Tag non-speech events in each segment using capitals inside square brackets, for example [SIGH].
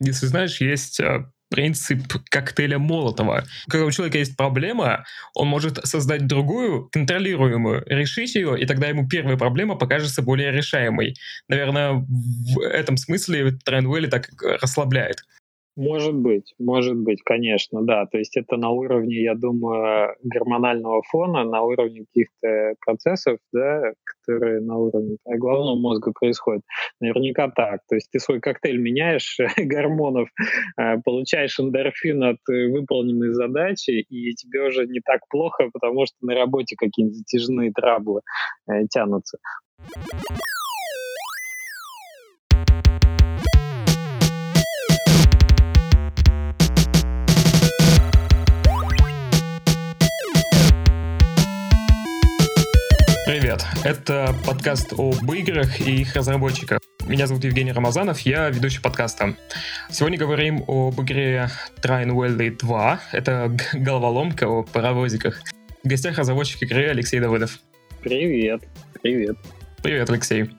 Если знаешь, есть э, принцип коктейля Молотова. Когда у человека есть проблема, он может создать другую, контролируемую, решить ее, и тогда ему первая проблема покажется более решаемой. Наверное, в этом смысле Трендвелли так расслабляет. Может быть, может быть, конечно, да. То есть это на уровне, я думаю, гормонального фона, на уровне каких-то процессов, да, которые на уровне головного мозга происходят. Наверняка так. То есть ты свой коктейль меняешь [LAUGHS] гормонов, э, получаешь эндорфин от выполненной задачи, и тебе уже не так плохо, потому что на работе какие-нибудь затяжные траблы э, тянутся. Привет! Это подкаст об играх и их разработчиках. Меня зовут Евгений Рамазанов, я ведущий подкаста. Сегодня говорим об игре Train Valley 2. Это головоломка о паровозиках. В гостях разработчик игры Алексей Давыдов. Привет, привет. Привет, Алексей.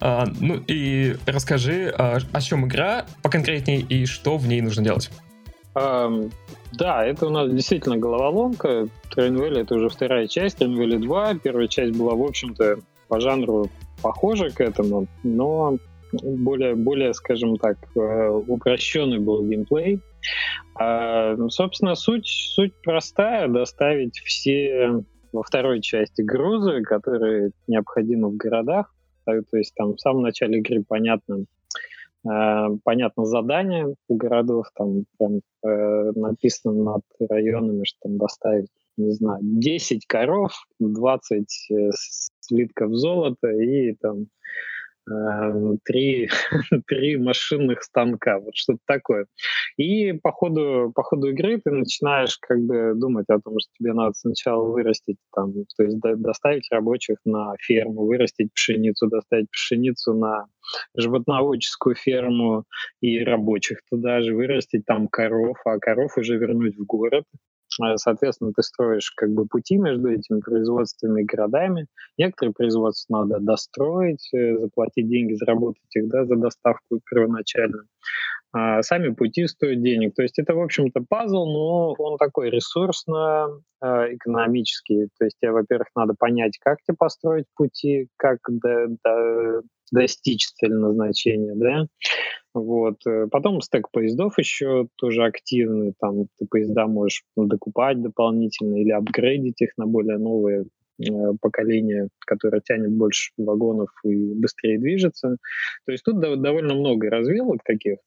А, ну и расскажи, а, о чем игра поконкретнее и что в ней нужно делать. Эм, да, это у нас действительно головоломка. Train Valley — это уже вторая часть, Train Valley 2. Первая часть была, в общем-то, по жанру похожа к этому, но более, более, скажем так, э, упрощенный был геймплей. А, собственно, суть, суть простая — доставить все во второй части грузы, которые необходимы в городах. То есть там в самом начале игры понятно, понятно, задание у городов, там прям э, написано над районами, что там доставить, не знаю, 10 коров, 20 э, слитков золота и там три, [LAUGHS] три машинных станка, вот что-то такое. И по ходу, по ходу игры ты начинаешь как бы думать о том, что тебе надо сначала вырастить там, то есть доставить рабочих на ферму, вырастить пшеницу, доставить пшеницу на животноводческую ферму и рабочих туда же, вырастить там коров, а коров уже вернуть в город, Э, соответственно, ты строишь как бы пути между этими производственными городами. Некоторые производства надо достроить, э, заплатить деньги, заработать их да, за доставку первоначально. А сами пути стоят денег. То есть это, в общем-то, пазл, но он такой ресурсно-экономический. То есть тебе, во-первых, надо понять, как тебе построить пути, как достичь назначения, да, вот. Э, потом стек поездов еще тоже активный. Там ты поезда можешь докупать дополнительно или апгрейдить их на более новые поколение, которое тянет больше вагонов и быстрее движется. То есть тут довольно много развилок таких,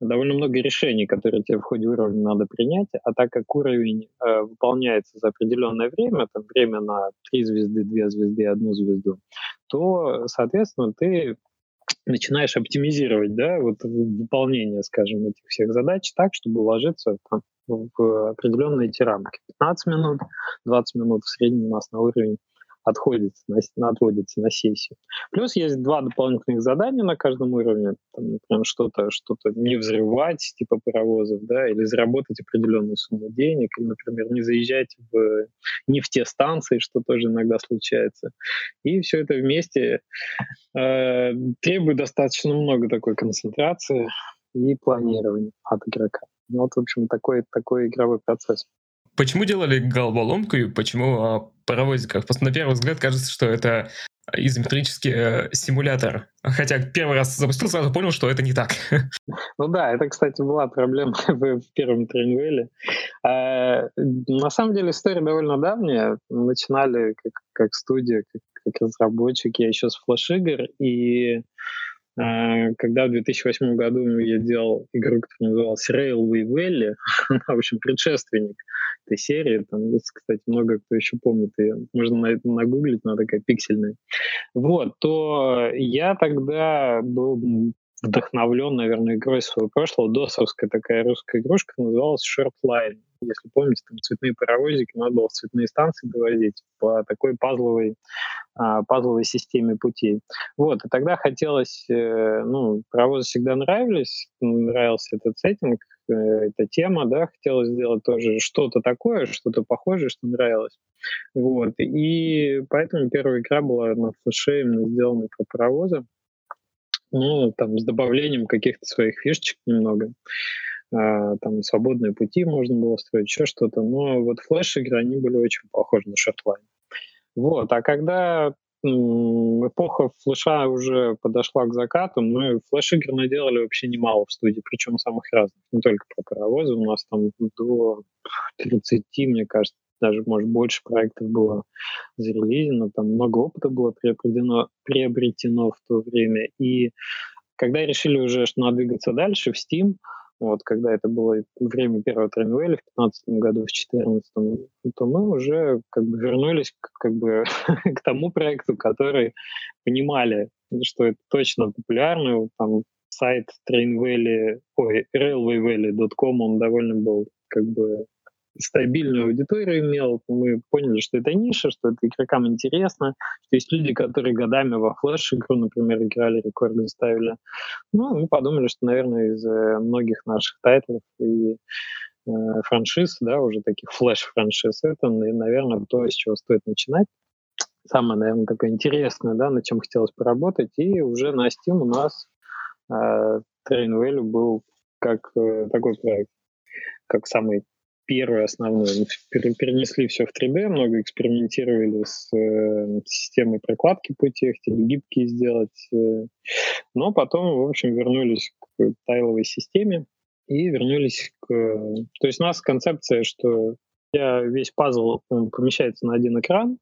довольно много решений, которые тебе в ходе уровня надо принять, а так как уровень э, выполняется за определенное время, там время на три звезды, две звезды, одну звезду, то, соответственно, ты начинаешь оптимизировать, да, вот выполнение, скажем, этих всех задач так, чтобы уложиться там, в определенные эти рамки. 15 минут, 20 минут в среднем у нас на уровень отходит, на, отводится на сессию. Плюс есть два дополнительных задания на каждом уровне. Там, например, что-то что не взрывать, типа паровозов, да, или заработать определенную сумму денег, или, например, не заезжать в нефтестанции, что тоже иногда случается. И все это вместе э, требует достаточно много такой концентрации и планирования от игрока. Вот, в общем, такой, такой игровой процесс. Почему делали головоломку и почему о паровозиках? Просто на первый взгляд кажется, что это изометрический э, симулятор. Хотя первый раз запустил, сразу понял, что это не так. [LAUGHS] Ну да, это, кстати, была проблема [LAUGHS] в, первом тренинге. А, на самом деле история довольно давняя. Начинали как, как студия, как, как разработчики еще с флеш-игр, и а, когда в 2008 году я делал игру, которая называлась Railway Valley, [LAUGHS] в общем, предшественник этой серии, там есть, кстати, много кто еще помнит ее, можно на это нагуглить, она такая пиксельная. Вот, то я тогда был вдохновлен, наверное, игрой своего прошлого, досовская такая русская игрушка, называлась Shortline. Если помните, там цветные паровозики надо было в цветные станции довозить по такой пазловой, а, пазловой системе путей. Вот, и тогда хотелось, э, ну, паровозы всегда нравились, нравился этот сеттинг, э, эта тема, да, хотелось сделать тоже что-то такое, что-то похожее, что нравилось. Вот, и поэтому первая игра была на флеше именно сделана про паровозы. Ну, там, с добавлением каких-то своих фишечек немного. А, там свободные пути можно было строить, еще что-то. Но вот флеш-игры, они были очень похожи на шортлайн. Вот, а когда эпоха флеша уже подошла к закату, мы флеш-игр наделали вообще немало в студии, причем самых разных, не только про паровозы, у нас там до 30, мне кажется, даже, может, больше проектов было зарелизено, там много опыта было приобретено, приобретено в то время. И когда решили уже, что надо двигаться дальше в Steam, вот, когда это было время первого Тренвеля в 2015 году, в 2014, то мы уже как бы вернулись к, как бы, [LAUGHS] к тому проекту, который понимали, что это точно популярно. Там сайт Train Valley, ой, railwayvalley.com, он довольно был как бы стабильную аудиторию имел, мы поняли, что это ниша, что это игрокам интересно, что есть люди, которые годами во флеш-игру, например, играли, рекорды ставили. Ну, мы подумали, что, наверное, из э, многих наших тайтлов и э, франшиз, да, уже таких флеш-франшиз, это, наверное, то, с чего стоит начинать. Самое, наверное, такое интересное, да, на чем хотелось поработать. И уже на Steam у нас э, Train Value был как э, такой проект, как самый первый основной. Перенесли все в 3D, много экспериментировали с э, системой прокладки путей, хотели гибкие сделать. Э, но потом, в общем, вернулись к тайловой системе и вернулись к... То есть у нас концепция, что я, весь пазл помещается на один экран,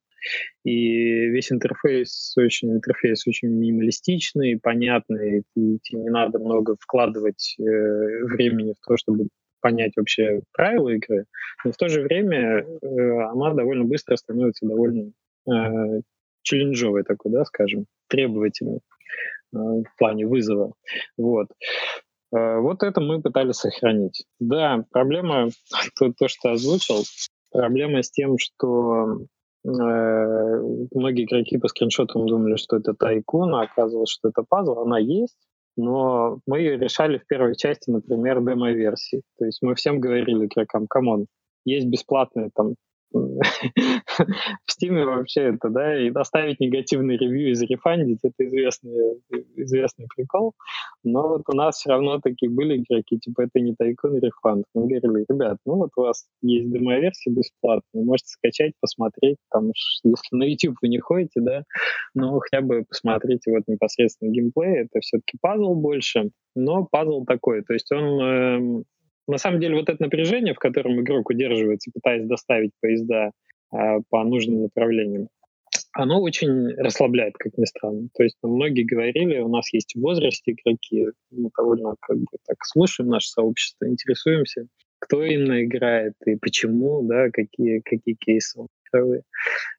и весь интерфейс очень интерфейс очень минималистичный, понятный, и тебе не надо много вкладывать э, времени в то, чтобы понять вообще правила игры, но в то же время э, она довольно быстро становится довольно э, челленджовой такой, да, скажем, требовательной э, в плане вызова. Вот. Э, вот это мы пытались сохранить. Да, проблема, [LAUGHS] то, то что озвучил, проблема с тем, что э, многие игроки по скриншотам думали, что это тайкун, а оказывалось, что это пазл. Она есть, но мы ее решали в первой части, например, демо-версии. То есть мы всем говорили игрокам, come on, есть бесплатные там [LAUGHS] в Steam вообще это, да, и доставить негативный review и за refund ить, это известный, известный прикол. Но вот у нас все равно такие были игроки, типа, это не tycoon, refund. Мы говорили, ребят, ну вот у вас есть демо-версия бесплатная, вы можете скачать, посмотреть, там, если на YouTube вы не ходите, да, но хотя бы посмотрите вот непосредственно геймплей, это все-таки пазл больше, но пазл такой, то есть он э, на самом деле вот это напряжение, в котором игрок удерживается, пытаясь доставить поезда э, по нужным направлениям, оно очень расслабляет, как ни странно. То есть ну, многие говорили, у нас есть в возрасте игроки, мы довольно как бы так слушаем наше сообщество, интересуемся, кто именно играет и почему, да, какие, какие кейсы.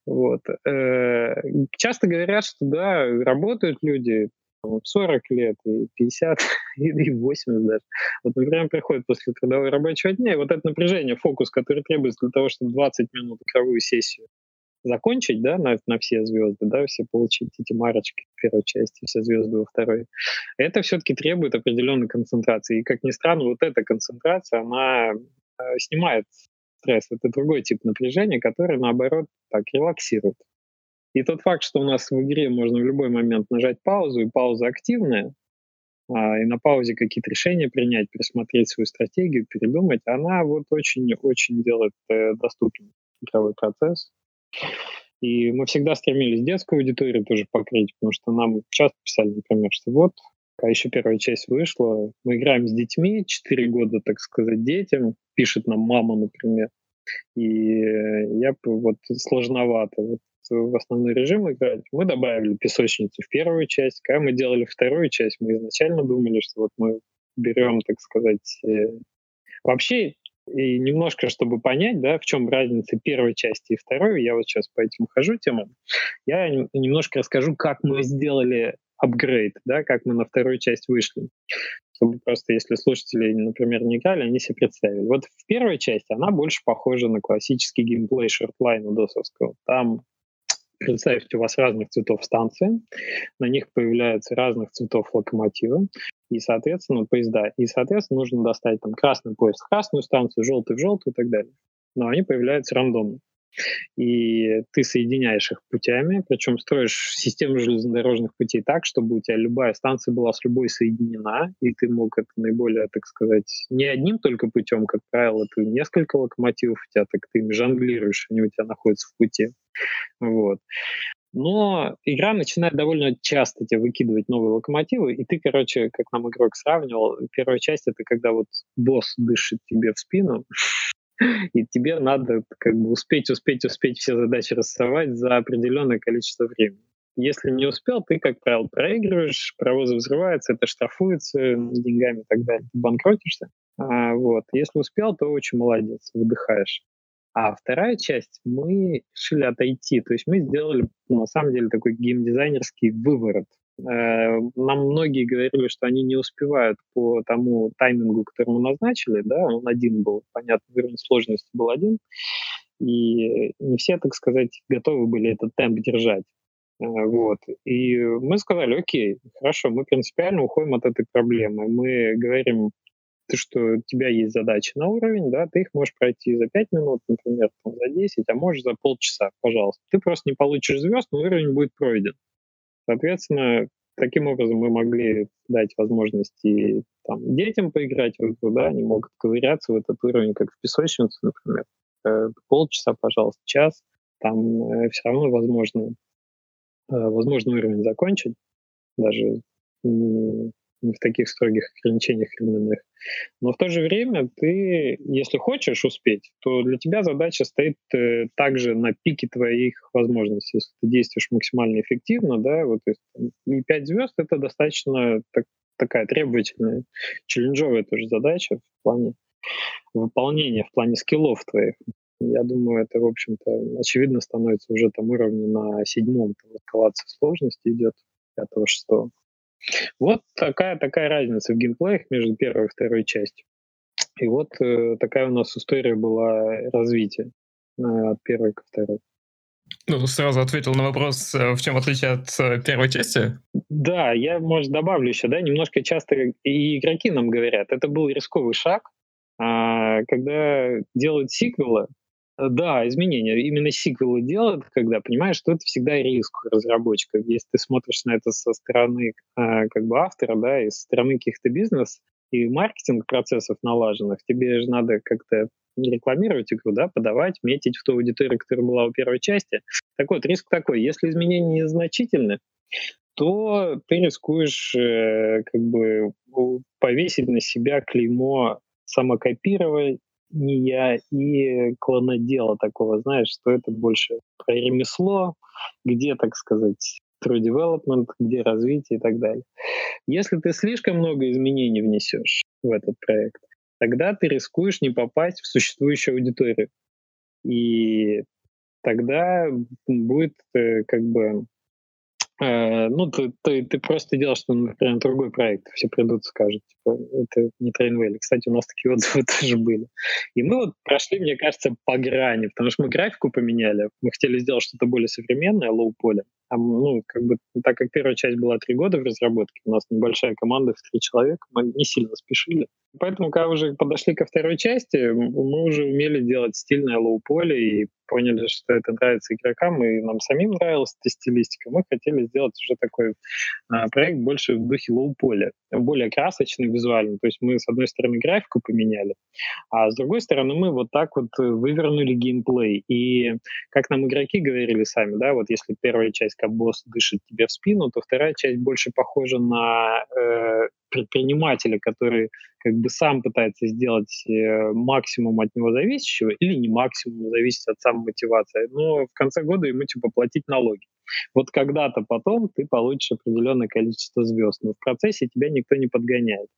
Вот. Э, часто говорят, что да, работают люди, 40 лет, и 50, [LAUGHS] и 80 даже. Вот, например, приходит после трудового рабочего дня, и вот это напряжение, фокус, который требуется для того, чтобы 20 минут игровую сессию закончить, да, на, на все звезды, да, все получить эти марочки в первой части, все звезды во второй. Это все-таки требует определенной концентрации. И, как ни странно, вот эта концентрация, она э, снимает стресс. Это другой тип напряжения, который, наоборот, так релаксирует. И тот факт, что у нас в игре можно в любой момент нажать паузу, и пауза активная, а, и на паузе какие-то решения принять, пересмотреть свою стратегию, передумать, она вот очень-очень делает э, доступен игровой процесс. И мы всегда стремились детскую аудиторию тоже покрыть, потому что нам часто писали, например, что вот, когда еще первая часть вышла, мы играем с детьми, 4 года, так сказать, детям, пишет нам мама, например, и э, я вот сложновато. Вот в основной режим играть, мы добавили песочницу в первую часть. Когда мы делали вторую часть, мы изначально думали, что вот мы берем, так сказать, э, вообще и немножко, чтобы понять, да, в чем разница первой части и второй, я вот сейчас по этим хожу темам, я немножко расскажу, как мы сделали апгрейд, да, как мы на вторую часть вышли. Чтобы просто, если слушатели, например, не играли, они себе представили. Вот в первой части она больше похожа на классический геймплей шортлайна досовского. Там Представьте, у вас разных цветов станции, на них появляются разных цветов локомотивы, и, соответственно, поезда. И, соответственно, нужно достать там красный поезд в красную станцию, желтый в желтую и так далее. Но они появляются рандомно. и ты соединяешь их путями, причем строишь систему железнодорожных путей так, чтобы у тебя любая станция была с любой соединена, и ты мог это наиболее, так сказать, не одним только путем, как правило, ты несколько локомотивов у тебя, так ты ими жонглируешь, они у тебя находятся в пути. Вот. Но игра начинает довольно часто тебе выкидывать новые локомотивы, и ты, короче, как нам игрок сравнивал, первая часть — это когда вот босс дышит тебе в спину, [LAUGHS] и тебе надо как бы успеть, успеть, успеть все задачи рассовать за определенное количество времени. Если не успел, ты, как правило, проигрываешь, провозы взрываются, это штрафуется деньгами и так далее, ты банкротишься. А, вот. Если успел, то очень молодец, выдыхаешь. А вторая часть мы решили отойти. То есть мы сделали, ну, на самом деле, такой геймдизайнерский выворот. Э, нам многие говорили, что они не успевают по тому таймингу, который мы назначили, да, он один был, понятно, уровень сложности был один, и не все, так сказать, готовы были этот темп держать. Э, вот. И мы сказали, окей, хорошо, мы принципиально уходим от этой проблемы. Мы говорим, ты, что у тебя есть задачи на уровень, да, ты их можешь пройти за 5 минут, например, там, за 10, а можешь за полчаса, пожалуйста. Ты просто не получишь звезд, но уровень будет пройден. Соответственно, таким образом мы могли дать возможности там, детям поиграть в игру, да, они могут ковыряться в этот уровень, как в песочницу, например. Э, полчаса, пожалуйста, час, там э, все равно возможно, э, возможно уровень закончить, даже не, не в таких строгих ограничениях временных. Но в то же время ты, если хочешь успеть, то для тебя задача стоит э, также на пике твоих возможностей. Если ты действуешь максимально эффективно, да, вот и 5 звезд — это достаточно так, такая требовательная, челленджовая тоже задача в плане выполнения, в плане скиллов твоих. Я думаю, это, в общем-то, очевидно становится уже там уровне на седьмом, там эскалация сложности идет, пятого, шестого. Вот такая, такая разница в геймплеях между первой и второй частью. И вот э, такая у нас история была развития э, от первой ко второй. Ну, сразу ответил на вопрос, э, в чем отличие от э, первой части? Да, я, может, добавлю еще, да, немножко часто и игроки нам говорят, это был рисковый шаг, а, когда делают сиквелы, да, изменения. Именно сиквелы делают, когда понимаешь, что это всегда риск разработчиков. Если ты смотришь на это со стороны э, как бы автора, да, и со стороны каких-то бизнес и маркетинг процессов налаженных, тебе же надо как-то рекламировать игру, да, подавать, метить в ту аудиторию, которая была у первой части. Так вот, риск такой, если изменения незначительны, то ты рискуешь э, как бы повесить на себя клеймо самокопировать, не я и клонодела такого, знаешь, что это больше про ремесло, где, так сказать, true development, где развитие и так далее. Если ты слишком много изменений внесешь в этот проект, тогда ты рискуешь не попасть в существующую аудиторию. И тогда будет э, как бы ну, ты, ты, ты просто делаешь, что, например, другой проект, все придут и скажут, типа, это не Trainwell. Кстати, у нас такие [LAUGHS] отзывы тоже были. И мы вот прошли, мне кажется, по грани, потому что мы графику поменяли, мы хотели сделать что-то более современное, лоу-поле, а, ну, как бы, так как первая часть была три года в разработке, у нас небольшая команда в три человека, мы не сильно спешили. Поэтому, когда уже подошли ко второй части, мы уже умели делать стильное low poly и поняли, что это нравится игрокам, и нам самим нравилась эта стилистика. Мы хотели сделать уже такой а, проект больше в духе low poly, более красочный визуально. То есть мы, с одной стороны, графику поменяли, а с другой стороны, мы вот так вот вывернули геймплей. И как нам игроки говорили сами, да, вот если первая часть как босс дышит тебе в спину, то вторая часть больше похожа на э, предпринимателя, который как бы сам пытается сделать э, максимум от него зависящего или не максимум, зависит от самой мотивации, но в конце года ему типа платить налоги. Вот когда-то потом ты получишь определенное количество звезд, но в процессе тебя никто не подгоняет.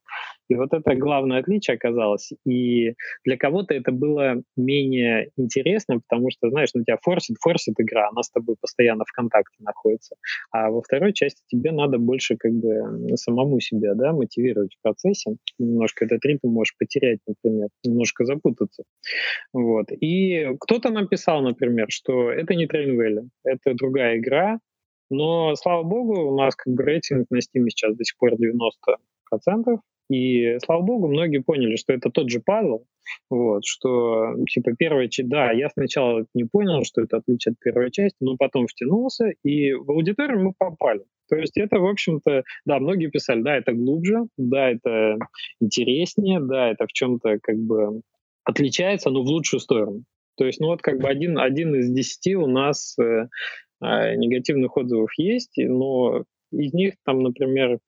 И вот это главное отличие оказалось. И для кого-то это было менее интересно, потому что, знаешь, на тебя форсит, форсит игра, она с тобой постоянно в контакте находится. А во второй части тебе надо больше как бы самому себя да, мотивировать в процессе. Немножко этот ритм можешь потерять, например, немножко запутаться. Вот. И кто-то нам писал, например, что это не Train это другая игра, но, слава богу, у нас как бы рейтинг на Steam сейчас до сих пор 90%, И, слава богу, многие поняли, что это тот же пазл, вот, что, типа, первая часть, да, я сначала не понял, что это отличие от первой части, но потом втянулся, и в аудиторию мы попали. То есть это, в общем-то, да, многие писали, да, это глубже, да, это интереснее, да, это в чем-то как бы отличается, но в лучшую сторону. То есть, ну вот как бы один, один из десяти у нас э, негативных отзывов есть, но из них там, например,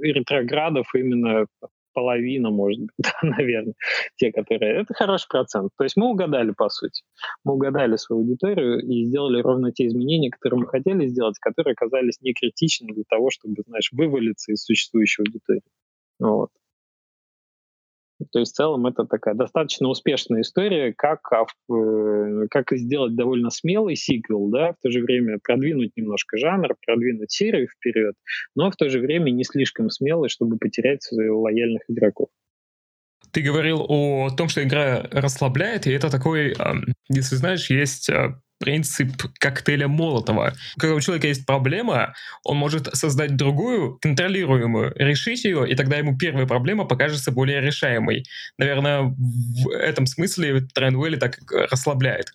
ретроградов именно половина, может быть, [LAUGHS] да, наверное, те, которые... Это хороший процент. То есть мы угадали, по сути. Мы угадали свою аудиторию и сделали ровно те изменения, которые мы хотели сделать, которые оказались не критичны для того, чтобы, знаешь, вывалиться из существующей аудитории. Вот. То есть в целом это такая достаточно успешная история, как, э, как сделать довольно смелый сиквел, да, в то же время продвинуть немножко жанр, продвинуть серию вперед, но в то же время не слишком смелый, чтобы потерять своих лояльных игроков. Ты говорил о том, что игра расслабляет, и это такой, если знаешь, есть а, принцип коктейля Молотова. Когда у человека есть проблема, он может создать другую, контролируемую, решить ее, и тогда ему первая проблема покажется более решаемой. Наверное, в этом смысле Трендвелли так расслабляет.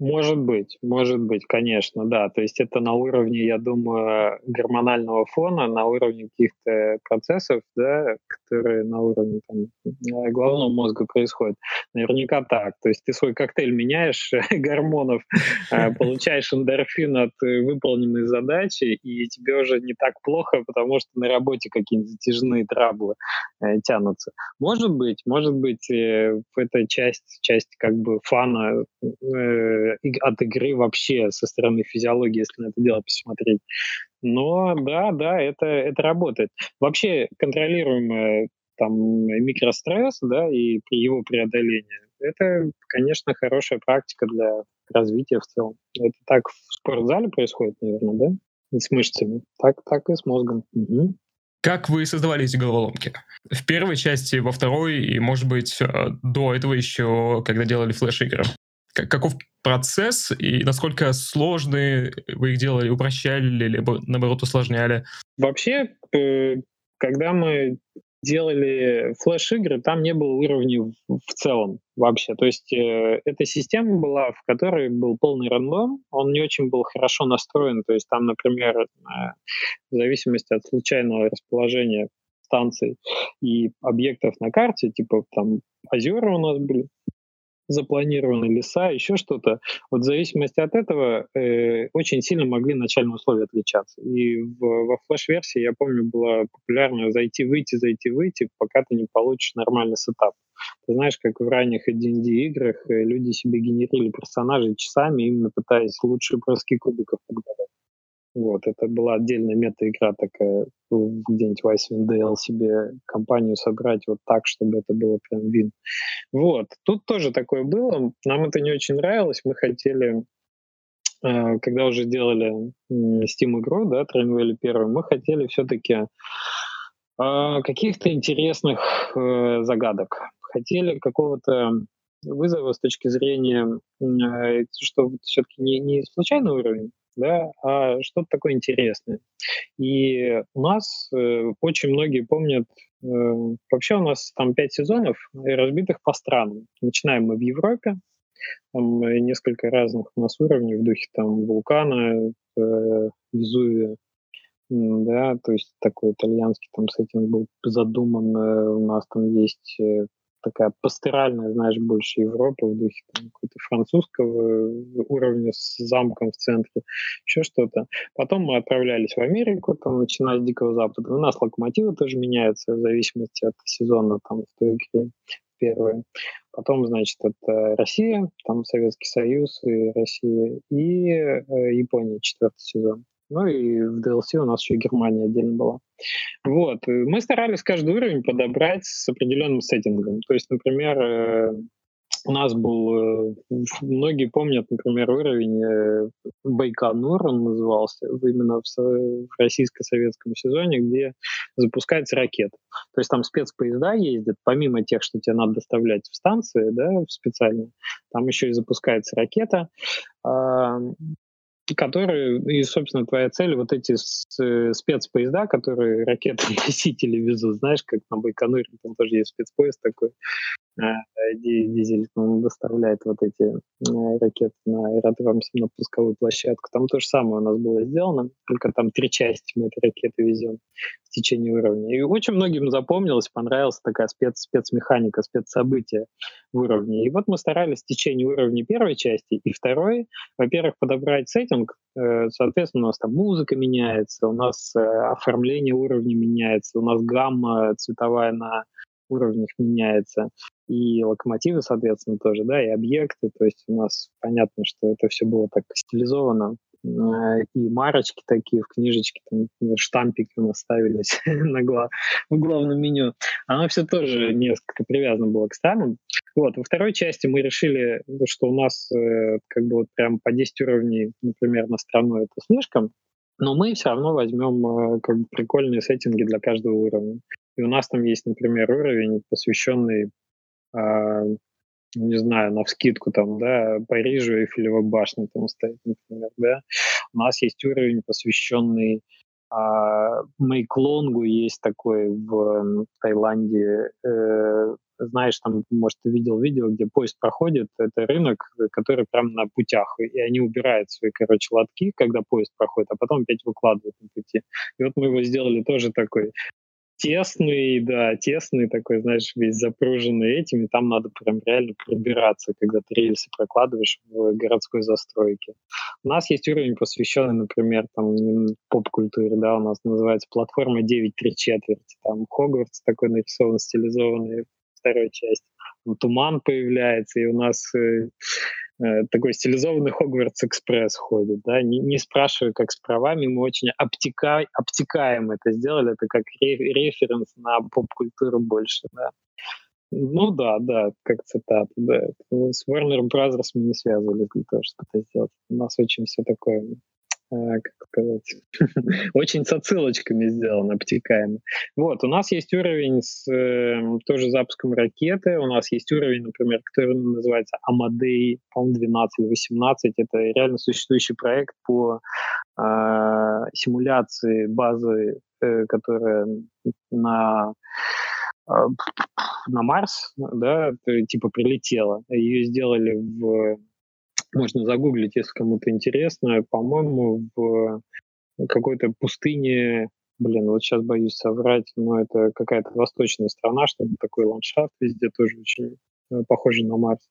Может быть, может быть, конечно, да. То есть это на уровне, я думаю, гормонального фона, на уровне каких-то процессов, да, которые на уровне там, головного мозга происходят. Наверняка так. То есть ты свой коктейль меняешь [LAUGHS] гормонов, э, [LAUGHS] получаешь эндорфин от выполненной задачи, и тебе уже не так плохо, потому что на работе какие-нибудь затяжные траблы э, тянутся. Может быть, может быть, э, это часть, часть как бы фана от игры вообще со стороны физиологии, если на это дело посмотреть. Но да, да, это, это работает. Вообще контролируемый там микростресс, да, и его преодолении, это, конечно, хорошая практика для развития в целом. Это так в спортзале происходит, наверное, да? И с мышцами. Так, так и с мозгом. Угу. Как вы создавали эти головоломки? В первой части, во второй и, может быть, э, до этого еще, когда делали флеш-игры? Каков процесс и насколько сложные вы их делали, упрощали, либо наоборот усложняли? Вообще, э, когда мы делали флеш-игры, там не было уровней в целом вообще. То есть э, эта система была, в которой был полный рандом, он не очень был хорошо настроен. То есть там, например, э, в зависимости от случайного расположения станций и объектов на карте, типа там озера у нас были, запланированы леса, еще что-то. Вот в зависимости от этого э, очень сильно могли начальные условия отличаться. И в, во флеш-версии, я помню, было популярно зайти-выйти, зайти-выйти, пока ты не получишь нормальный сетап. Ты знаешь, как в ранних D&D играх э, люди себе генерили персонажей часами, именно пытаясь лучшие броски кубиков угадать. Вот, это была отдельная мета-игра такая, где-нибудь в Icewind Dale себе компанию собрать вот так, чтобы это было прям вин. Вот, тут тоже такое было. Нам это не очень нравилось. Мы хотели, э, когда уже делали Steam-игру, да, Trainwell первую, мы хотели все-таки э, каких-то интересных э, загадок. Хотели какого-то вызова с точки зрения, что все-таки не, не случайный уровень, да, а что-то такое интересное. И у нас э, очень многие помнят, э, вообще у нас там пять сезонов разбитых по странам. Начинаем мы в Европе, там несколько разных у нас уровней в духе там вулкана, э, Везувия, да, то есть такой итальянский там сеттинг был задуман, э, у нас там есть э, такая пасторальная, знаешь, больше Европа в духе какого-то французского уровня с замком в центре, еще что-то. Потом мы отправлялись в Америку, там, начиная с Дикого Запада. У нас локомотивы тоже меняются в зависимости от сезона там, в той игре первые. Потом, значит, это Россия, там Советский Союз и Россия, и э, Япония, четвертый сезон. Ну и в DLC у нас еще Германия отдельно была. Вот. Мы старались каждый уровень подобрать с определенным сеттингом. То есть, например, э, у нас был, э, многие помнят, например, уровень э, Байконур, он назывался, именно в российско-советском сезоне, где запускается ракета. То есть там спецпоезда ездят, помимо тех, что тебе надо доставлять в станции, да, в специальные, там еще и запускается ракета. Которые, и, собственно, твоя цель, вот эти спецпоезда, которые ракеты-носители [LAUGHS] везут, знаешь, как на Байконуре, там тоже есть спецпоезд такой, дизель он доставляет вот эти э, ракеты на аэродром, на пусковую площадку. Там то же самое у нас было сделано, только там три части мы эти ракеты везем в течение уровня. И очень многим запомнилось, понравилась такая спец, спецмеханика, спецсобытие в уровне. И вот мы старались в течение уровня первой части и второй, во-первых, подобрать сеттинг, э, соответственно, у нас там музыка меняется, у нас э, оформление уровня меняется, у нас гамма цветовая на уровнях меняется, и локомотивы, соответственно, тоже, да, и объекты, то есть у нас понятно, что это все было так стилизовано, а, и марочки такие в книжечке, там, штампики у нас ставились [LAUGHS] на гла в главном меню. Оно все тоже несколько привязано было к странам. Вот, во второй части мы решили, что у нас э, как бы вот прям по 10 уровней, например, на страну это слишком, но мы все равно возьмем э, как бы прикольные сеттинги для каждого уровня. И у нас там есть, например, уровень, посвященный, э, не знаю, на вскидку там, да, Парижу и Эйфелева башня там стоит, например, да. У нас есть уровень, посвященный а, Мейклонгу, есть такой в Таиланде, э, знаешь, там, может, ты видел видео, где поезд проходит, это рынок, который прямо на путях, и они убирают свои, короче, лотки, когда поезд проходит, а потом опять выкладывают на пути. И вот мы его сделали тоже такой тесный, да, тесный такой, знаешь, весь запруженный этими, там надо прям реально пробираться, когда ты рельсы прокладываешь в городской застройке. У нас есть уровень, посвященный, например, там, поп-культуре, да, у нас называется платформа 9 3 четверти, там Хогвартс такой нарисован, стилизованный второй части. Туман появляется, и у нас Э, такой стилизованный Хогвартс Экспресс ходит, да, не, не спрашивая, как с правами, мы очень обтека, обтекаем это сделали, это как ре, референс на поп-культуру больше, да. Ну да, да, как цитата, да. С Warner Brothers мы не связывались для того, чтобы это сделать. У нас очень все такое Э, как сказать, [LAUGHS] очень с отсылочками сделано, обтекаемо. Вот, у нас есть уровень с э, тоже запуском ракеты, у нас есть уровень, например, который называется Амадей, по-моему, 12 или 18, это реально существующий проект по э, симуляции базы, э, которая на э, на Марс, да, типа прилетела. Ее сделали в можно загуглить, если кому-то интересно. По-моему, в какой-то пустыне, блин, вот сейчас боюсь соврать, но это какая-то восточная страна, что такой ландшафт везде тоже очень э, похожий на Марс.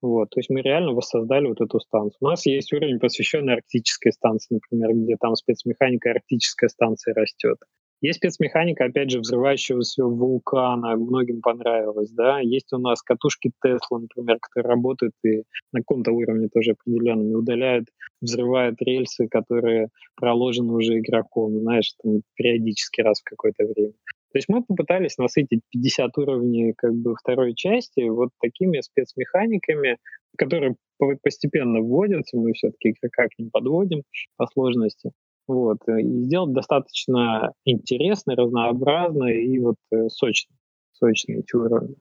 Вот, то есть мы реально воссоздали вот эту станцию. У нас есть уровень, посвященный арктической станции, например, где там спецмеханика арктической станции растет. Есть спецмеханика, опять же, взрывающегося вулкана, многим понравилось, да. Есть у нас катушки Тесла, например, которые работают и на каком-то уровне тоже определенном, удаляют, взрывают рельсы, которые проложены уже игроком, знаешь, там, периодически раз в какое-то время. То есть мы попытались насытить 50 уровней как бы второй части вот такими спецмеханиками, которые постепенно вводятся, мы все-таки как не подводим по сложности. Вот, э, и сделать достаточно интересно, разнообразно и вот э, сочно, сочно эти уровни.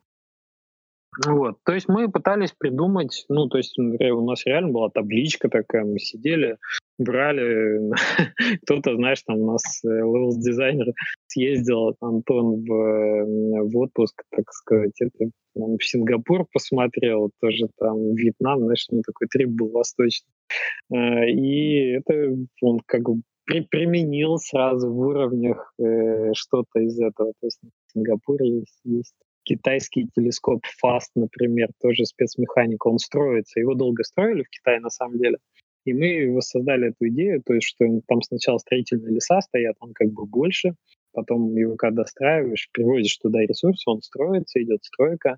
Вот, то есть мы пытались придумать, ну, то есть у нас реально была табличка такая, мы сидели, брали, [LAUGHS] кто-то, знаешь, там у нас level дизайнер съездил, Антон, в, в отпуск, так сказать, это, он в Сингапур посмотрел, тоже там Вьетнам, знаешь, ну, такой трип был восточный. Э, и это он как бы при, применил сразу в уровнях э, что-то из этого. То есть в Сингапуре есть, есть китайский телескоп FAST, например, тоже спецмеханика, он строится. Его долго строили в Китае на самом деле. И мы воссоздали эту идею, то есть что там сначала строительные леса стоят, он как бы больше, потом его когда достраиваешь, приводишь туда ресурсы, он строится, идет стройка,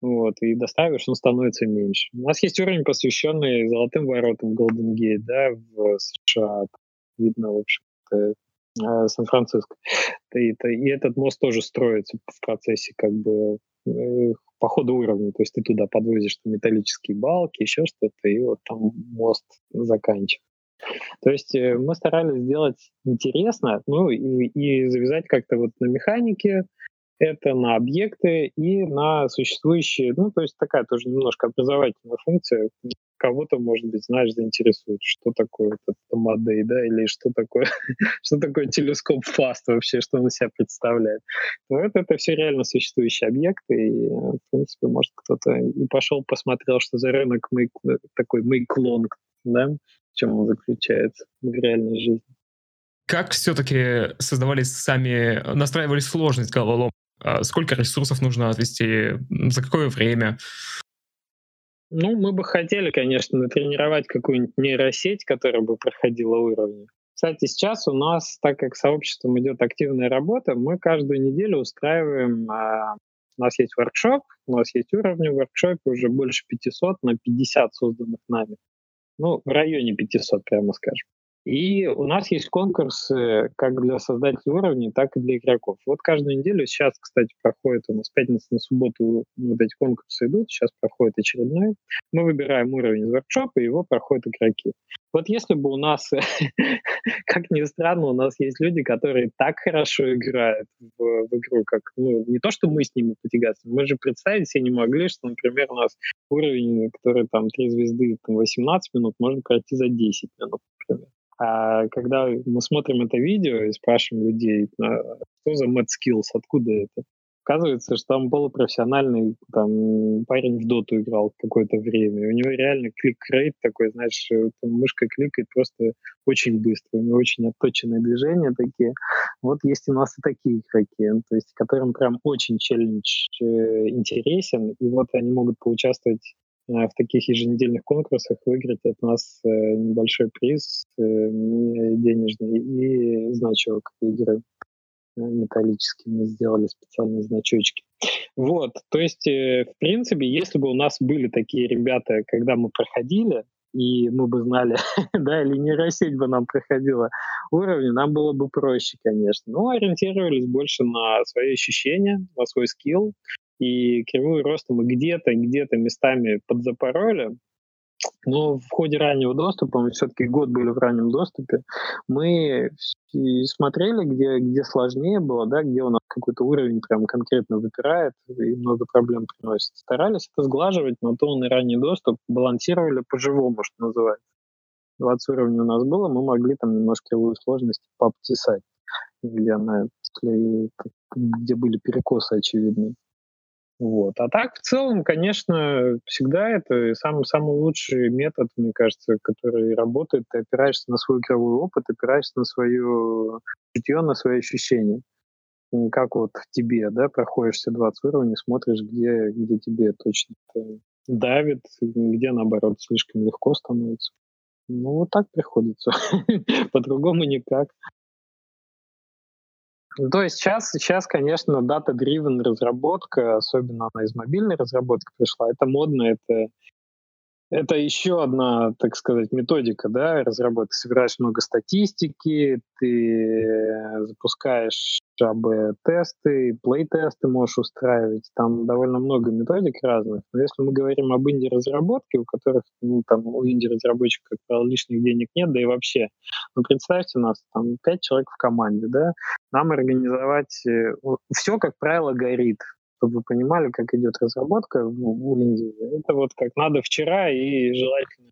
вот, и достраиваешь, он становится меньше. У нас есть уровень, посвященный золотым воротам Golden Gate, да, в США видно, в общем-то, э, Сан-Франциско. И, и этот мост тоже строится в процессе как бы э, по ходу уровня. То есть ты туда подвозишь металлические балки, еще что-то, и вот там мост заканчивается. То есть э, мы старались сделать интересно, ну и, и завязать как-то вот на механике, это на объекты и на существующие, ну, то есть такая тоже немножко образовательная функция. Кого-то, может быть, знаешь, заинтересует, что такое этот Мадей, да, или что такое, [LAUGHS] что такое телескоп ФАСТ вообще, что он из себя представляет. Вот это все реально существующие объекты, и, в принципе, может, кто-то и пошел, посмотрел, что за рынок make, такой make-long, да, в чем он заключается в реальной жизни. Как все-таки создавались сами, настраивали сложность головоломок? А сколько ресурсов нужно отвести, за какое время? Ну, мы бы хотели, конечно, натренировать какую-нибудь нейросеть, которая бы проходила уровни. Кстати, сейчас у нас, так как сообществом идет активная работа, мы каждую неделю устраиваем, а, у нас есть воркшоп, у нас есть уровни в воркшопе, уже больше 500 на 50 созданных нами. Ну, в районе 500, прямо скажем. И у нас есть конкурсы как для создателей уровней, так и для игроков. Вот каждую неделю, сейчас, кстати, проходит у нас пятница на субботу, вот эти конкурсы идут, сейчас проходит очередной. Мы выбираем уровень из воркшопа, и его проходят игроки. Вот если бы у нас, [LAUGHS] как ни странно, у нас есть люди, которые так хорошо играют в, в игру, как, ну, не то, что мы с ними потягаться, мы же представить себе не могли, что, например, у нас уровень, который там 3 звезды, там 18 минут, можно пройти за 10 минут, например. А когда мы смотрим это видео и спрашиваем людей, «А что за mad skills, откуда это, оказывается, что там полупрофессиональный там, парень в доту играл какое-то время. У него реально клик-рейт такой, знаешь, мышка кликает просто очень быстро. У него очень отточенные движения такие. Вот есть у нас и такие игроки, то есть которым прям очень челлендж э, интересен, и вот они могут поучаствовать в таких еженедельных конкурсах выиграть от нас э, небольшой приз э, денежный и значок игры металлический. Мы сделали специальные значочки. Вот, то есть, в принципе, если бы у нас были такие ребята, когда мы проходили, и мы бы знали, [LAUGHS] да, или нейросеть бы нам проходила уровни, нам было бы проще, конечно. Но ориентировались больше на свои ощущения, на свой скилл, и кривую роста мы где-то, где-то местами подзапороли, но в ходе раннего доступа, мы все-таки год были в раннем доступе, мы смотрели, где, где сложнее было, да, где у нас какой-то уровень прям конкретно выпирает и много проблем приносит. Старались это сглаживать, но то на ранний доступ балансировали по-живому, что называется. 20 уровней у нас было, мы могли там немножко кривую сложность пообтесать, где она, где были перекосы очевидные. Вот. А так, в целом, конечно, всегда это самый, самый лучший метод, мне кажется, который работает. Ты опираешься на свой игровой опыт, опираешься на свое чутье, на свои ощущения. Как вот в тебе, да, проходишь все 20 уровней, смотришь, где, где тебе точно давит, где, наоборот, слишком легко становится. Ну, вот так приходится. [LAUGHS] По-другому никак. То есть сейчас, сейчас, конечно, data-driven разработка, особенно она из мобильной разработки пришла, это модно, это это еще одна, так сказать, методика да, разработки. Собираешь много статистики, ты запускаешь АБ-тесты, плей-тесты можешь устраивать. Там довольно много методик разных. Но если мы говорим об инди-разработке, у которых ну, там, у инди-разработчиков, как правило, лишних денег нет, да и вообще, ну, представьте, у нас там пять человек в команде, да, нам организовать... Э, Все, как правило, горит чтобы вы понимали, как идет разработка в, в Индии. Это вот как надо вчера и желательно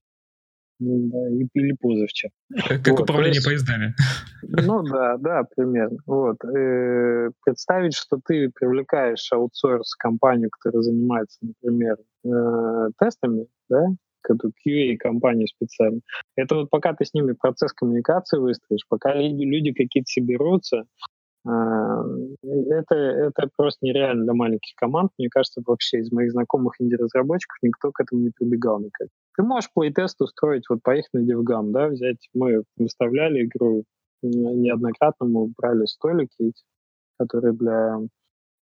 да, или позавчера. Как, как вот, управление есть, поездами. Ну да, да, примерно. Вот. Э, представить, что ты привлекаешь аутсорс компанию, которая занимается, например, э, тестами, да, какую-то QA-компанию специально. Это вот пока ты с ними процесс коммуникации выстроишь, пока люди, какие-то соберутся, это, это просто нереально для маленьких команд. Мне кажется, вообще из моих знакомых инди-разработчиков никто к этому не прибегал никак. Ты можешь плейтест устроить, вот поехать на DevGam, да, взять, мы выставляли игру неоднократно, мы брали столики которые для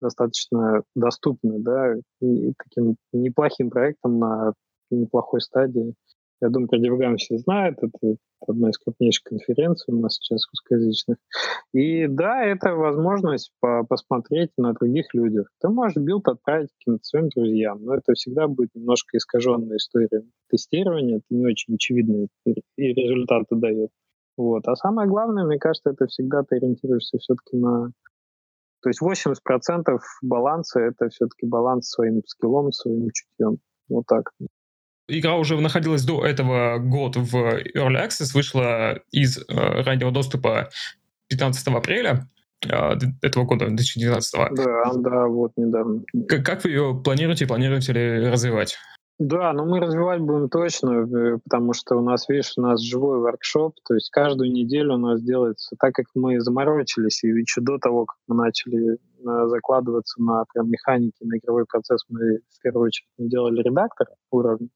достаточно доступны, да, и таким неплохим проектом на неплохой стадии я думаю, про DevGAMM все знают. Это одна из крупнейших конференций у нас сейчас русскоязычных. И да, это возможность по посмотреть на других людях. Ты можешь build отправить каким-то своим друзьям, но это всегда будет немножко искаженная история тестирования. Это не очень очевидно и результаты дает. Вот. А самое главное, мне кажется, это всегда ты ориентируешься все-таки на То есть 80% баланса — это все-таки баланс своим скиллом, своим чутьем. Вот так. Игра уже находилась до этого год в Early Access, вышла из э, раннего доступа 15 апреля э, этого года, 2019. Да, да, вот недавно. Как, как вы ее планируете, планируете ли развивать? Да, но мы развивать будем точно, э, потому что у нас, видишь, у нас живой воркшоп, то есть каждую неделю у нас делается, так как мы заморочились, и еще до того, как мы начали э, закладываться на прям механики, на игровой процесс, мы в первую очередь делали редактор уровня.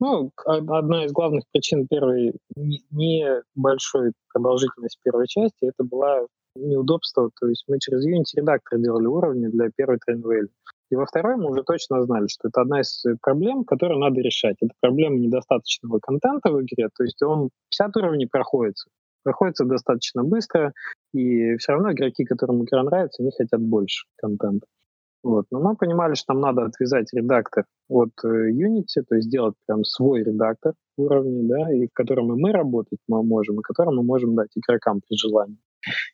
Ну, одна из главных причин первой небольшой продолжительности первой части, это была неудобство, то есть мы через Unity редактор делали уровни для первой тренвели. И во второй мы уже точно знали, что это одна из проблем, которую надо решать. Это проблема недостаточного контента в игре, то есть он 50 уровней проходится. Проходится достаточно быстро, и все равно игроки, которым игра нравится, они хотят больше контента. Вот. Но мы понимали, что нам надо отвязать редактор от э, Unity, то есть сделать прям свой редактор уровней, да, и в котором и мы работать мы можем, и который мы можем дать игрокам при желании.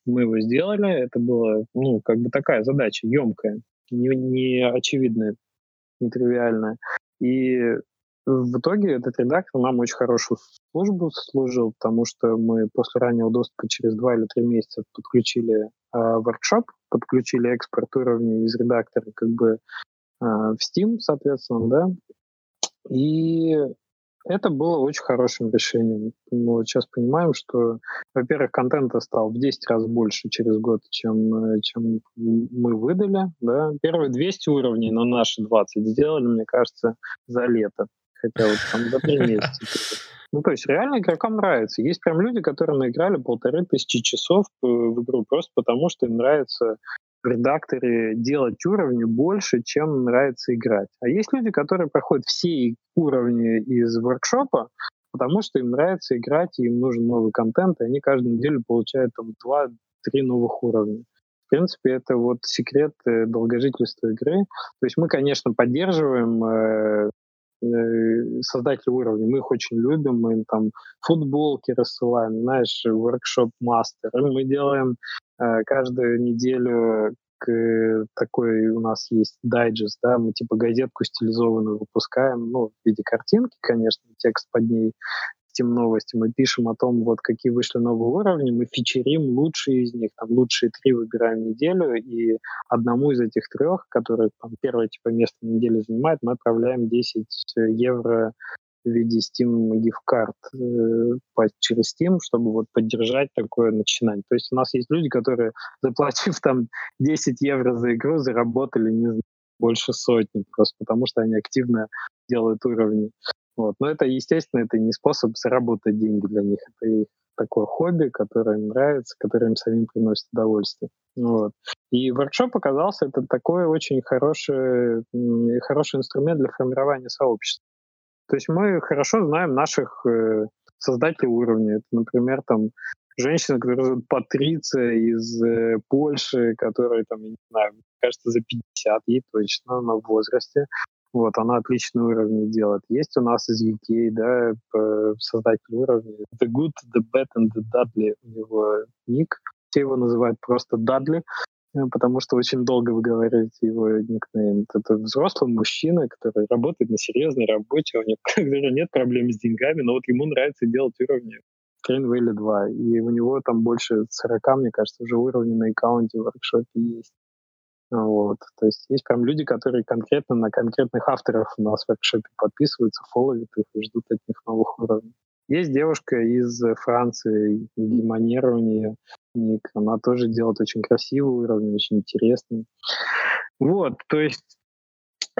Мы его сделали, это была, ну, как бы такая задача емкая не, не очевидное, нетривиальное. И в итоге этот редактор нам очень хорошую службу служил, потому что мы после раннего доступа через два или три месяца подключили воркшоп, подключили экспорт уровней из редактора как бы э, в Steam, соответственно, да, и это было очень хорошим решением. Мы вот сейчас понимаем, что, во-первых, контента стал в 10 раз больше через год, чем, э, чем мы выдали. Да? Первые 200 уровней на наши 20 сделали, мне кажется, за лето. Хотя вот там за три месяца. Ну, то есть реально игрокам нравится. Есть прям люди, которые наиграли полторы тысячи часов э, в игру просто потому, что им нравится редакторе делать уровни больше, чем нравится играть. А есть люди, которые проходят все уровни из воркшопа, потому что им нравится играть, и им нужен новый контент, и они каждую неделю получают там 2-3 новых уровня. В принципе, это вот секрет э, долгожительства игры. То есть мы, конечно, поддерживаем э, создатели уровня, мы их очень любим, мы им там футболки рассылаем, знаешь, воркшоп мастер. Мы делаем Э, каждую неделю к, такой у нас есть дайджест, да, мы типа газетку стилизованную выпускаем, ну, в виде картинки, конечно, текст под ней, Steam новости, мы пишем о том, вот какие вышли новые уровни, мы фичерим лучшие из них, там лучшие три выбираем неделю, и одному из этих трех, который там первое типа место недели занимает, мы отправляем 10 евро в виде Steam card э, через Steam, чтобы вот поддержать такое начинание. То есть у нас есть люди, которые, [LAUGHS] заплатив там 10 евро за игру, заработали, не знаю, больше сотни, просто потому что они активно делают уровни. Вот. Но это, естественно, это не способ заработать деньги для них. Это их такое хобби, которое им нравится, которое им самим приносит удовольствие. Вот. И воркшоп оказался это такой очень хороший, хороший инструмент для формирования сообщества. То есть мы хорошо знаем наших э, создателей уровня. Это, например, там женщина, которая Патриция из э, Польши, которая там, я не знаю, кажется, за 50, ей точно, на возрасте. Вот, она отличный уровень делает. Есть у нас из UK, да, создатель уровня. The Good, The Bad and The Dudley у него ник. Все его называют просто Дадли. Э, потому что очень долго вы говорите его никнейм. Это взрослый мужчина, который работает на серьезной работе, у него [LAUGHS] нет проблем с деньгами, но вот ему нравится делать уровни Crane Valley 2, и у него там больше 40, мне кажется, уже уровней на аккаунте в воркшопе есть. Вот. То есть есть прям люди, которые конкретно на конкретных авторов у нас в воркшопе подписываются, фолловят их и ждут от них новых уровней. Есть девушка из Франции, нее ник. Она тоже делает очень красивые уровни, очень интересные. Вот, то есть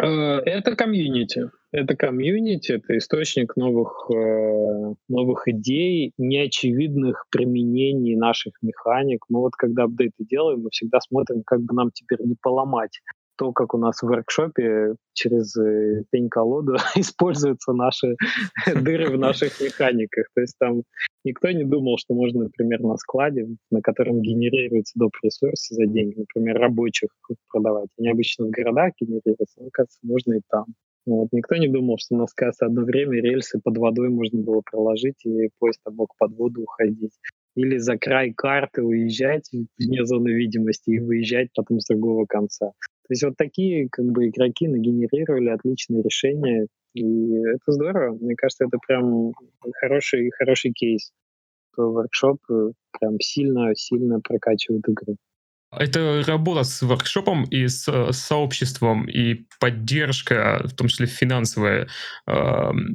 это комьюнити. Это комьюнити, это источник новых, э, новых идей, неочевидных применений наших механик. Мы вот когда апдейты делаем, мы всегда смотрим, как бы нам теперь не поломать то, как у нас в воркшопе через э, пень-колоду [LAUGHS] используются наши [LAUGHS] дыры в наших механиках. То есть там никто не думал, что можно, например, на складе, на котором генерируются доп. ресурсы за деньги, например, рабочих продавать. Они обычно в городах генерируются, но, кажется, можно и там. Вот. Никто не думал, что у нас, кажется, одно время рельсы под водой можно было проложить, и поезд мог под воду уходить. или за край карты уезжать вне зоны видимости и выезжать потом с другого конца. То есть вот такие как бы игроки нагенерировали отличные решения, и это здорово. Мне кажется, это прям хороший, хороший кейс. Воркшоп прям сильно-сильно прокачивает игру. Это работа с воркшопом и с э, сообществом, и поддержка, в том числе финансовая, э,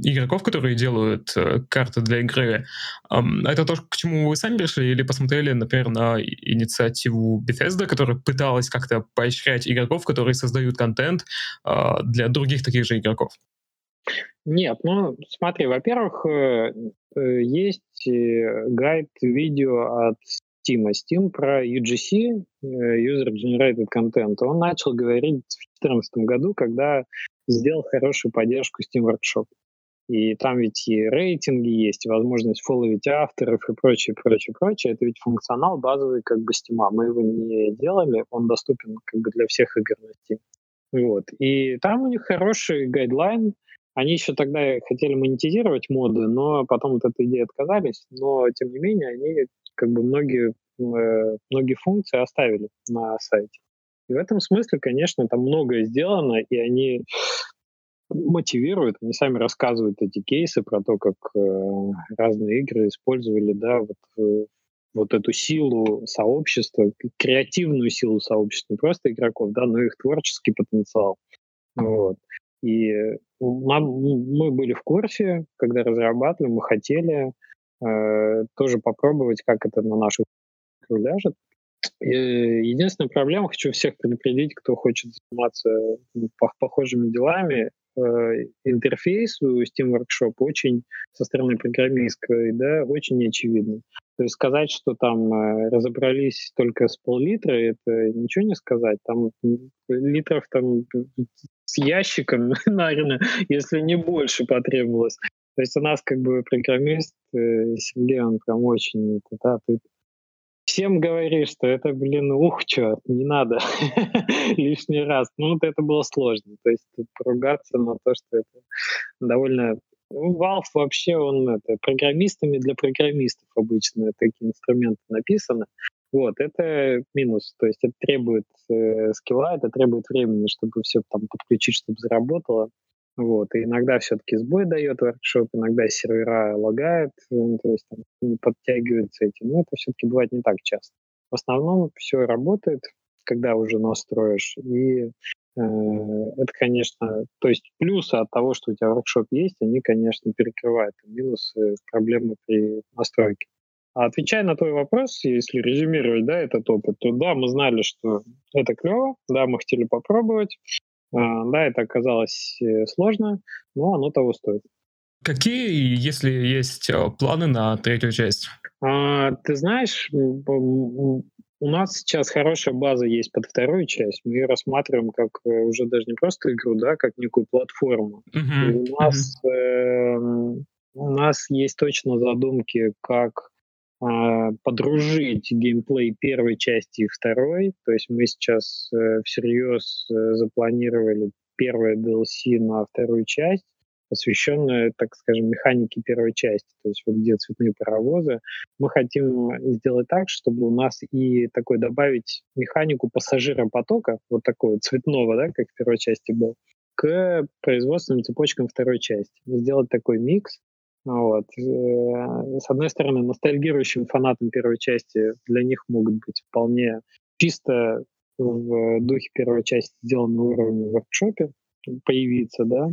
игроков, которые делают э, карты для игры. Э, это то, к чему вы сами пришли, или посмотрели, например, на инициативу Bethesda, которая пыталась как-то поощрять игроков, которые создают контент э, для других таких же игроков? Нет, ну смотри, во-первых, э, э, есть гайд видео от Steam. Steam про UGC, э, User Generated Content, он начал говорить в 2014 году, когда сделал хорошую поддержку Steam Workshop. И там ведь и рейтинги есть, и возможность фолловить авторов и прочее, прочее, прочее. Это ведь функционал базовый как бы Steam. Мы его не делали, он доступен как бы для всех игр на Steam. Вот. И там у них хороший гайдлайн. Они еще тогда хотели монетизировать моды, но потом от этой идеи отказались. Но, тем не менее, они как бы многие, э, многие функции оставили на сайте. И в этом смысле, конечно, там многое сделано, и они мотивируют, они сами рассказывают эти кейсы про то, как э, разные игры использовали, да, вот, э, вот эту силу сообщества, креативную силу сообщества, не просто игроков, да, но и их творческий потенциал. Вот. И нам, мы были в курсе, когда разрабатывали, мы хотели, Э, тоже попробовать, как это на нашу ляжет. Единственная проблема, хочу всех предупредить, кто хочет заниматься ну, похожими делами, э, интерфейс у Steam Workshop очень со стороны программистской, да, очень неочевидный. То есть сказать, что там э, разобрались только с пол-литра, это ничего не сказать. Там литров там с ящиком, [LAUGHS] наверное, если не больше потребовалось. То есть у нас как бы программист э, Сергей, он прям очень, да, ты всем говоришь, что это, блин, ух, что, не надо [LAUGHS] лишний раз. Ну, вот это было сложно. То есть тут поругаться на то, что это довольно... Ну, Valve вообще, он это, программистами для программистов обычно такие инструменты написаны. Вот, это минус. То есть это требует э, скилла, это требует времени, чтобы все там подключить, чтобы заработало. Вот. И иногда все-таки сбой дает воркшоп, иногда сервера лагает, ну, то есть там не подтягиваются эти. Но это все-таки бывает не так часто. В основном все работает, когда уже настроишь. И э, это, конечно, то есть плюсы от того, что у тебя воркшоп есть, они, конечно, перекрывают минусы, проблемы при настройке. А отвечая на твой вопрос, если резюмировать да, этот опыт, то да, мы знали, что это клево, да, мы хотели попробовать, да, это оказалось э, сложно, но оно того стоит. Какие, если есть э, планы на третью часть? А, ты знаешь, у нас сейчас хорошая база есть под вторую часть. Мы ее рассматриваем как э, уже даже не просто игру, да, как некую платформу. Uh-huh. И у нас uh-huh. э, у нас есть точно задумки, как а, подружить геймплей первой части и второй. То есть мы сейчас э, всерьез э, запланировали первое DLC на вторую часть, посвященное, так скажем, механике первой части, то есть вот где цветные паровозы. Мы хотим сделать так, чтобы у нас и такой добавить механику пассажира потока, вот такого цветного, да, как в первой части был, к производственным цепочкам второй части. Сделать такой микс, вот. Э, с одной стороны, ностальгирующим фанатам первой части для них могут быть вполне чисто в духе первой части сделаны уровни в воркшопе появиться, да,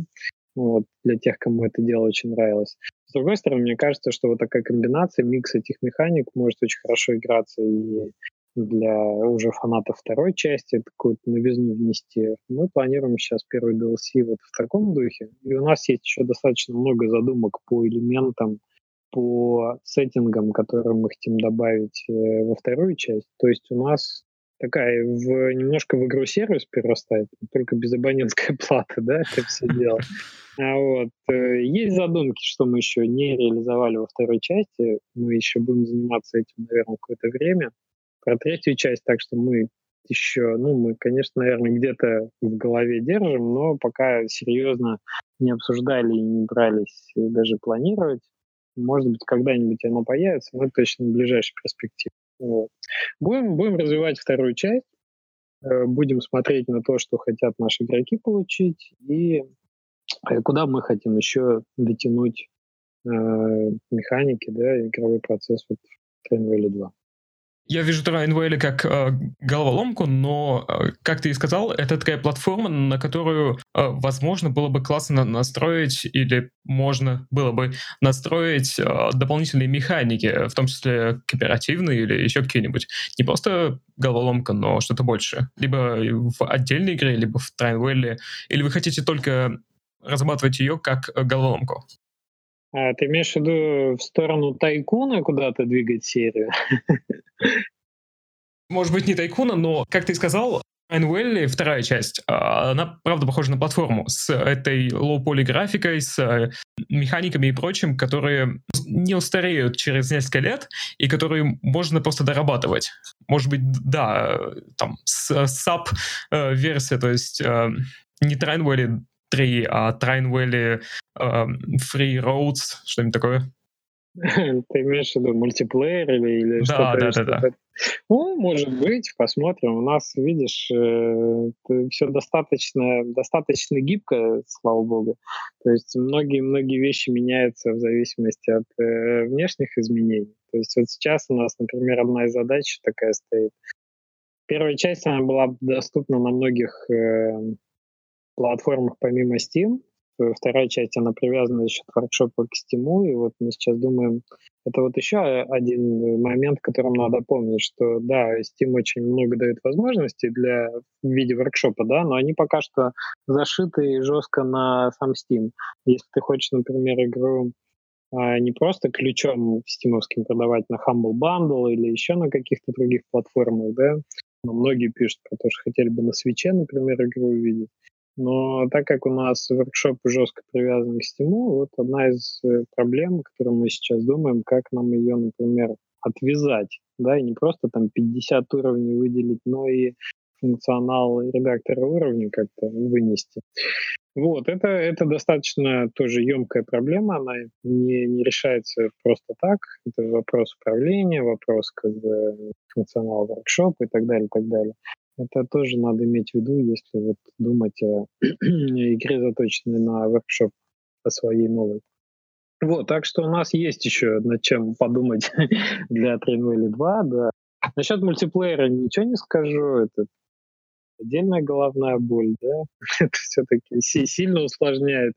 вот, для тех, кому это дело очень нравилось. С другой стороны, мне кажется, что вот такая комбинация, микс этих механик может очень хорошо играться и для уже фанатов второй части какую-то новизну внести. Мы планируем сейчас первый DLC вот в таком духе. И у нас есть еще достаточно много задумок по элементам, по сеттингам, которые мы хотим добавить э, во вторую часть. То есть у нас такая в, немножко в игру сервис перерастает, только без абонентской [LAUGHS] платы, да, это все дело. А вот. Э, есть задумки, что мы еще не реализовали во второй части. Мы еще будем заниматься этим, наверное, какое-то время про третью часть, так что мы еще, ну, мы, конечно, наверное, где-то в голове держим, но пока серьезно не обсуждали и не брались даже планировать. Может быть, когда-нибудь оно появится, но точно в ближайшей перспективе. Вот. Будем, будем развивать вторую часть, э, будем смотреть на то, что хотят наши игроки получить, и э, куда мы хотим еще дотянуть э, механики, да, игровой процесс вот в Valley 2. Я вижу Trainwell как э, головоломку, но, э, как ты и сказал, это такая платформа, на которую, э, возможно, было бы классно настроить или можно было бы настроить э, дополнительные механики, в том числе кооперативные или еще какие-нибудь. Не просто головоломка, но что-то больше. Либо в отдельной игре, либо в Trainwell. Или вы хотите только разрабатывать ее как головоломку? А, ты имеешь в виду в сторону тайкуна куда-то двигать серию? Может быть, не тайкуна, но, как ты сказал, Айнвелли, вторая часть, а, она, правда, похожа на платформу с этой лоу-поли графикой, с э, механиками и прочим, которые не устареют через несколько лет и которые можно просто дорабатывать. Может быть, да, там, саб-версия, то есть э, не Trainwell 3, а Trainwell Free Roads, что-нибудь такое. [LAUGHS] Ты имеешь в виду мультиплеер или, или да, что-то? Да, да, да. Ну, может быть, посмотрим. У нас, видишь, э, все достаточно, достаточно гибко, слава богу. То есть многие-многие вещи меняются в зависимости от э, внешних изменений. То есть вот сейчас у нас, например, одна из задач такая стоит. Первая часть, она была доступна на многих э, платформах помимо Steam, вторая часть, она привязана еще к воркшопу к Steam, и вот мы сейчас думаем, это вот еще один момент, которым надо помнить, что да, Steam очень много дает возможностей для в виде воркшопа, да, но они пока что зашиты жестко на сам Steam. Если ты хочешь, например, игру а, не просто ключом стимовским продавать на Humble Bundle или еще на каких-то других платформах, да, но многие пишут про то, что хотели бы на свече, например, игру увидеть. Но так как у нас воркшоп жестко привязан к Steam, вот одна из э, проблем, о которой мы сейчас думаем, как нам ее, например, отвязать, да, и не просто там 50 уровней выделить, но и функционал редактора уровня как-то вынести. Вот, это, это достаточно тоже емкая проблема, она не, не решается просто так. Это вопрос управления, вопрос как бы функционала воркшопа и так далее, и так далее. Это тоже надо иметь в виду, если вот думать о [CLEARS THROAT] игре, заточенной на воркшоп о своей новой. Вот, так что у нас есть еще над чем подумать [LAUGHS] для Train 2, да. Насчет мультиплеера ничего не скажу, это отдельная головная боль, да. [LAUGHS] это все-таки сильно усложняет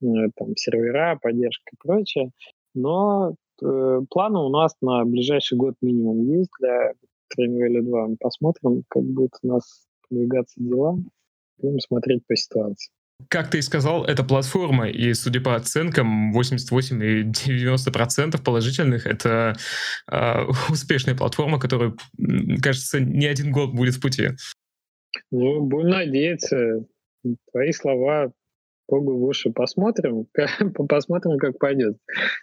там сервера, поддержка и прочее. Но э, планы у нас на ближайший год минимум есть для Trainwell 2. Посмотрим, как будут у нас двигаться дела. Будем смотреть по ситуации. Как ты и сказал, это платформа, и, судя по оценкам, 88 и 90% положительных — это э, [LAUGHS] успешная платформа, которая, кажется, не один год будет в пути. Ну, будем надеяться. Твои слова Богу в уши. Посмотрим, [LAUGHS] посмотрим, как пойдет.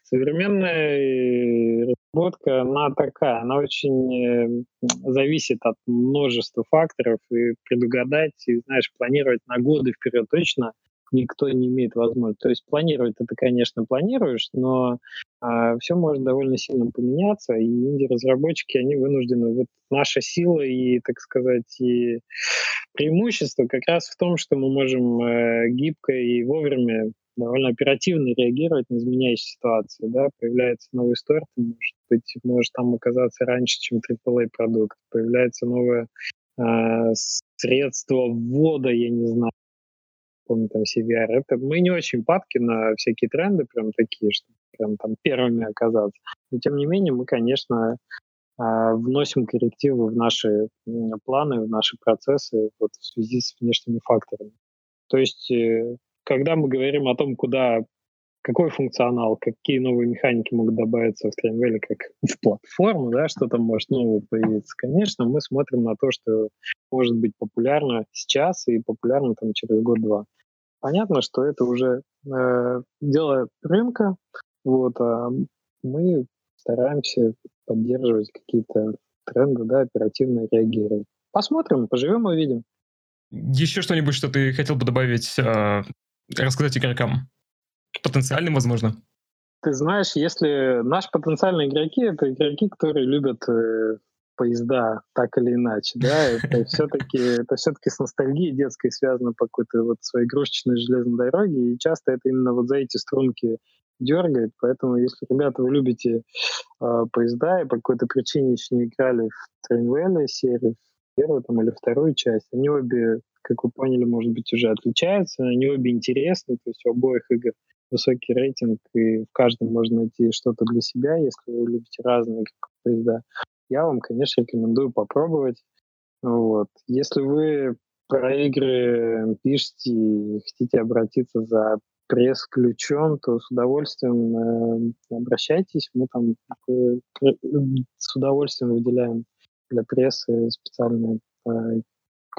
Современная разработка, она такая, она очень э, зависит от множества факторов, и предугадать, и, знаешь, планировать на годы вперед точно никто не имеет возможности. То есть планировать это, конечно, планируешь, но а, все может довольно сильно поменяться, и инди-разработчики, они вынуждены, вот наша сила и, так сказать, и преимущество как раз в том, что мы можем э, гибко и вовремя довольно оперативно реагировать на изменяющиеся ситуации. Да? Появляется новый стор, может быть, может там оказаться раньше, чем AAA-продукт. Появляется новое э, средство ввода, я не знаю, помню, там CVR. Это мы не очень падки на всякие тренды, прям такие, что прям там первыми оказаться. Но тем не менее, мы, конечно, а, вносим коррективы в наши планы, в наши процессы вот, в связи с внешними факторами. То есть, э, когда мы говорим о том, куда какой функционал, какие новые механики могут добавиться в Trainwell, как [LAUGHS] в платформу, да, что там может нового появиться, конечно, мы смотрим на то, что может быть популярно сейчас и популярно там через год-два. Понятно, что это уже э, дело рынка, вот, а мы стараемся поддерживать какие-то тренды, да, оперативно реагировать. Посмотрим, поживем, увидим. Еще что-нибудь, что ты хотел бы добавить, э, рассказать игрокам? Потенциальным, возможно? Ты знаешь, если наши потенциальные игроки — это игроки, которые любят э, поезда так или иначе, да, [LAUGHS] это все-таки это все-таки с ностальгией детской связано по какой-то вот своей игрушечной железной дороге, и часто это именно вот за эти струнки дергает, поэтому если, ребята, вы любите э, поезда и по какой-то причине еще не играли в Трейнвелле серию, первую там или вторую часть, они обе, как вы поняли, может быть, уже отличаются, они обе интересны, то есть у обоих игр высокий рейтинг, и в каждом можно найти что-то для себя, если вы любите разные поезда я вам, конечно, рекомендую попробовать. Вот. Если вы про игры пишете и хотите обратиться за пресс-ключом, то с удовольствием э, обращайтесь. Мы там э, с удовольствием выделяем для прессы специальные э,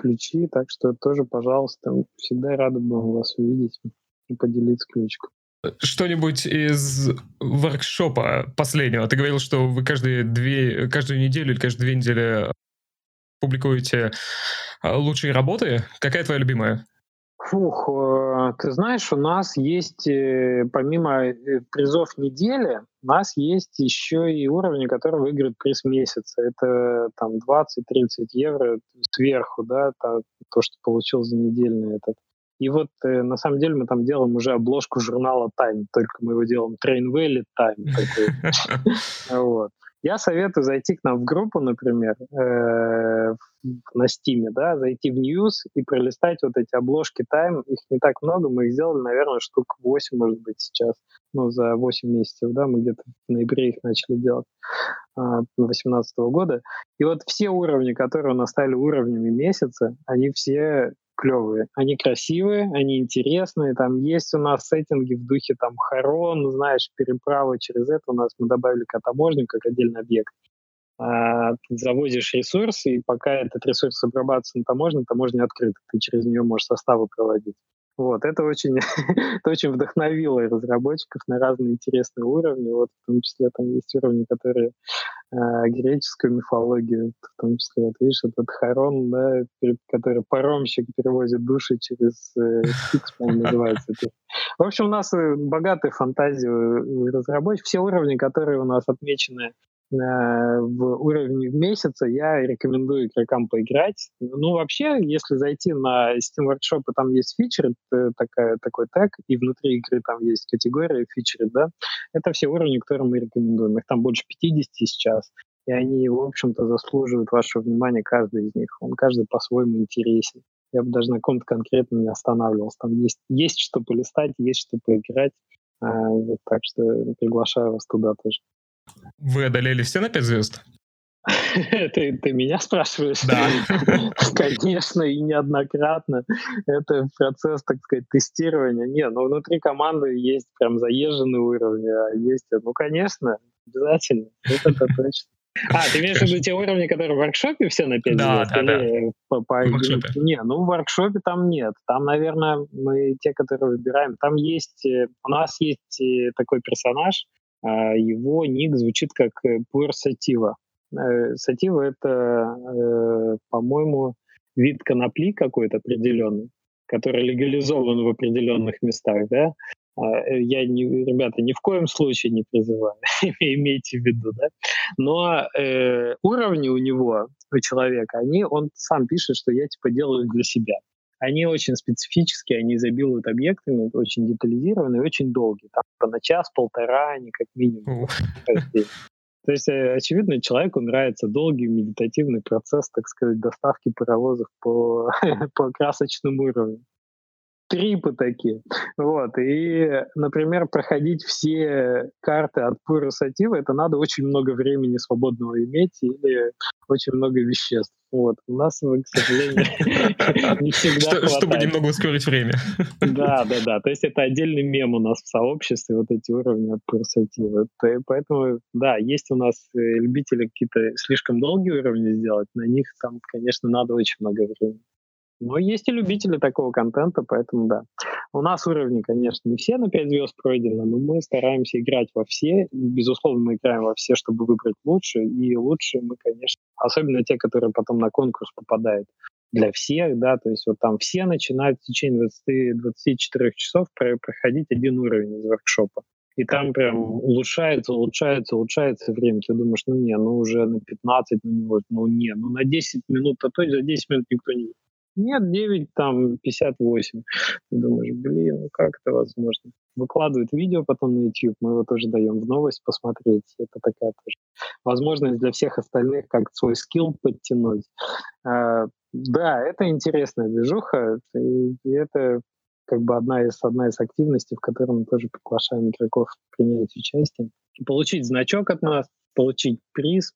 ключи, так что тоже, пожалуйста, всегда рады будем вас увидеть и поделиться ключиком что-нибудь из воркшопа последнего. Ты говорил, что вы каждые две, каждую неделю или каждые две недели публикуете а, лучшие работы. Какая твоя любимая? Фух, э, ты знаешь, у нас есть, э, помимо э, призов недели, у нас есть еще и уровни, которые выиграют приз месяца. Это там 20-30 евро сверху, да, то, то, что получил за недельный этот и вот э, на самом деле мы там делаем уже обложку журнала Time, только мы его делаем Train Valley Time. Вот. Я советую зайти к нам в группу, например, э, на Стиме, да, зайти в News и пролистать вот эти обложки Time. Их не так много, мы их сделали, наверное, штук 8, может быть, сейчас. Ну, за 8 месяцев, да, мы где-то в ноябре их начали делать, 2018 а, года. И вот все уровни, которые у нас стали уровнями месяца, они все клевые. Они красивые, они интересные. Там есть у нас сеттинги в духе там Харон, знаешь, переправы через это. У нас мы добавили котоможник как отдельный объект. А, ты завозишь ресурс, и пока этот ресурс обрабатывается на таможне, таможня открыта. Ты через нее можешь составы проводить. Вот, это очень, [LAUGHS] это очень вдохновило разработчиков на разные интересные уровни. Вот, в том числе там есть уровни, которые э, греческую мифологию, в том числе, вот видишь, этот Харон, да, который паромщик перевозит души через э, называется. В общем, у нас э, богатая фантазия разработчиков. Все уровни, которые у нас отмечены Э, в уровне в месяца я рекомендую игрокам поиграть. Ну, вообще, если зайти на Steam Workshop, и там есть фичеры, такая, такой тег, и внутри игры там есть категория фичеры, да, это все уровни, которые мы рекомендуем. Их там больше 50 сейчас, и они, в общем-то, заслуживают вашего внимания, каждый из них. Он каждый по-своему интересен. Я бы даже на ком-то конкретно не останавливался. Там есть, есть что полистать, есть что поиграть. А, вот, так что приглашаю вас туда тоже. Вы одолели все на 5 звезд? [LAUGHS] ты, ты меня спрашиваешь? Да. [LAUGHS] Конечно, и неоднократно. Это процесс, так сказать, тестирования. Не, ну внутри команды есть прям заезженные уровни, а есть, ну, конечно, обязательно. Это точно. [LAUGHS] А, ты имеешь в виду те уровни, которые в воркшопе все на 5 да, звезд? Да, да, по, по... Не, ну в воркшопе там нет. Там, наверное, мы те, которые выбираем. Там есть... Э, у нас есть э, такой персонаж, его ник звучит как э, Puer Sativa. Э, Sativa — это, э, по-моему, вид конопли какой-то определенный, который легализован в определенных местах, да? А, я, не, ребята, ни в коем случае не призываю, [LAUGHS] имейте в виду, да? Но э, уровни у него, у человека, они, он сам пишет, что я типа делаю для себя они очень специфические, они изобилуют объектами, очень детализированные, очень долгие. Там на час-полтора они как минимум. [LAUGHS] То есть, э, очевидно, человеку нравится долгий медитативный процесс, так сказать, доставки паровозов по, [LAUGHS] по красочному уровню трипы такие. Вот. И, например, проходить все карты от Sativa, это надо очень много времени свободного иметь или очень много веществ. Вот. У нас, к сожалению, [LAUGHS] не всегда Чтобы немного ускорить время. [LAUGHS] Да, да, да. То есть это отдельный мем у нас в сообществе, вот эти уровни от Sativa. Поэтому, да, есть у нас э, любители какие-то слишком долгие уровни сделать, на них там, конечно, надо очень много времени. Но есть и любители такого контента, поэтому да. У нас уровни, конечно, не все на 5 звезд пройдены, но мы стараемся играть во все. Безусловно, мы играем во все, чтобы выбрать лучше. И лучше мы, конечно, особенно те, которые потом на конкурс попадают для всех, да, то есть вот там все начинают в течение 20, 24 часов проходить один уровень из воркшопа. и там прям улучшается, улучшается, улучшается время. Ты думаешь, ну не, ну уже на 15, ну не, ну не, ну на 10 минут, а то за 10 минут никто не... Нет, 9, там 58. Ты думаешь, блин, ну как это возможно? Выкладывают видео потом на YouTube, мы его тоже даем в новость посмотреть. Это такая тоже возможность для всех остальных, как свой скилл подтянуть. А, да, это интересная движуха, и это как бы одна из, одна из активностей, в которой мы тоже приглашаем игроков принять участие. Получить значок от нас, получить приз.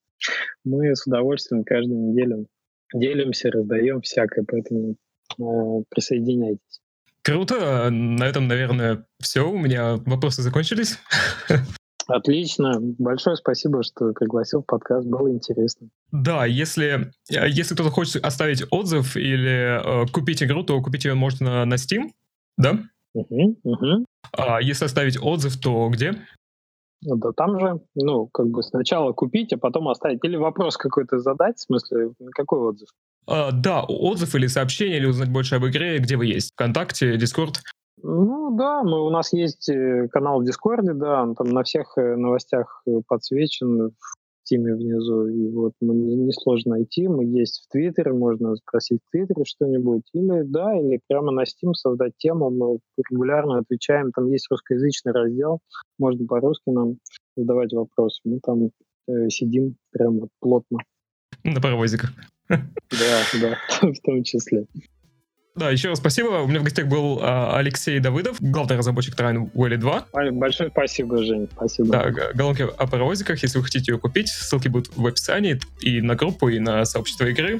Мы с удовольствием каждую неделю делимся, раздаем всякое, поэтому э, присоединяйтесь. Круто. На этом, наверное, все. У меня вопросы закончились. [LAUGHS] Отлично. Большое спасибо, что пригласил в подкаст. Было интересно. Да, если, если кто-то хочет оставить отзыв или э, купить игру, то купить ее можно на, на Steam, да? Угу, угу. А если оставить отзыв, то где? Ну да там же, ну, как бы сначала купить, а потом оставить. Или вопрос какой-то задать, в смысле, какой отзыв? А, да, отзыв или сообщение, или узнать больше об игре, где вы есть? Вконтакте, Discord? Ну да, мы, у нас есть э, канал в Дискорде, да, он там на всех э, новостях э, подсвечен в Стиме внизу, и вот мы несложно найти, мы есть в Твиттере, можно спросить в Твиттере что-нибудь, или да, или прямо на Steam создать тему, мы регулярно отвечаем, там есть русскоязычный раздел, можно по-русски нам задавать вопросы, мы там э, сидим прям вот плотно. На паровозиках. Да, да, [LAUGHS] в том числе. Да, еще раз спасибо. У меня в гостях был а, Алексей Давыдов, главный разработчик Train Valley 2. Большое спасибо, Жень. Спасибо. Да, головки о паровозиках. Если вы хотите ее купить, ссылки будут в описании и на группу, и на сообщество игры.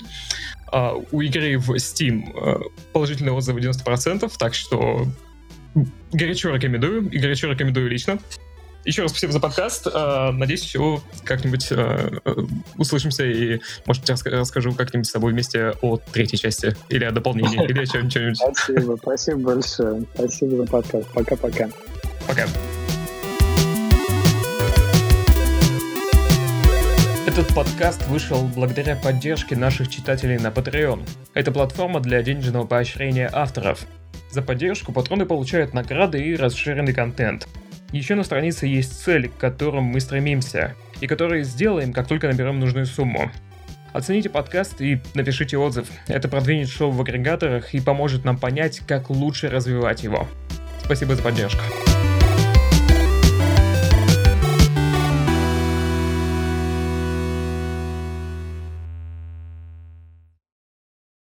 А, у игры в Steam а, положительные отзывы 90%, так что горячо рекомендую, и горячо рекомендую лично. Еще раз спасибо за подкаст. А, надеюсь, еще как-нибудь а, услышимся и, может, расскажу как-нибудь с тобой вместе о третьей части или о дополнении, [LAUGHS] или о чем-нибудь. Спасибо, спасибо большое. Спасибо за подкаст. Пока-пока. Пока. Этот подкаст вышел благодаря поддержке наших читателей на Patreon. Это платформа для денежного поощрения авторов. За поддержку патроны получают награды и расширенный контент – еще на странице есть цель, к которым мы стремимся, и которые сделаем, как только наберем нужную сумму. Оцените подкаст и напишите отзыв. Это продвинет шоу в агрегаторах и поможет нам понять, как лучше развивать его. Спасибо за поддержку.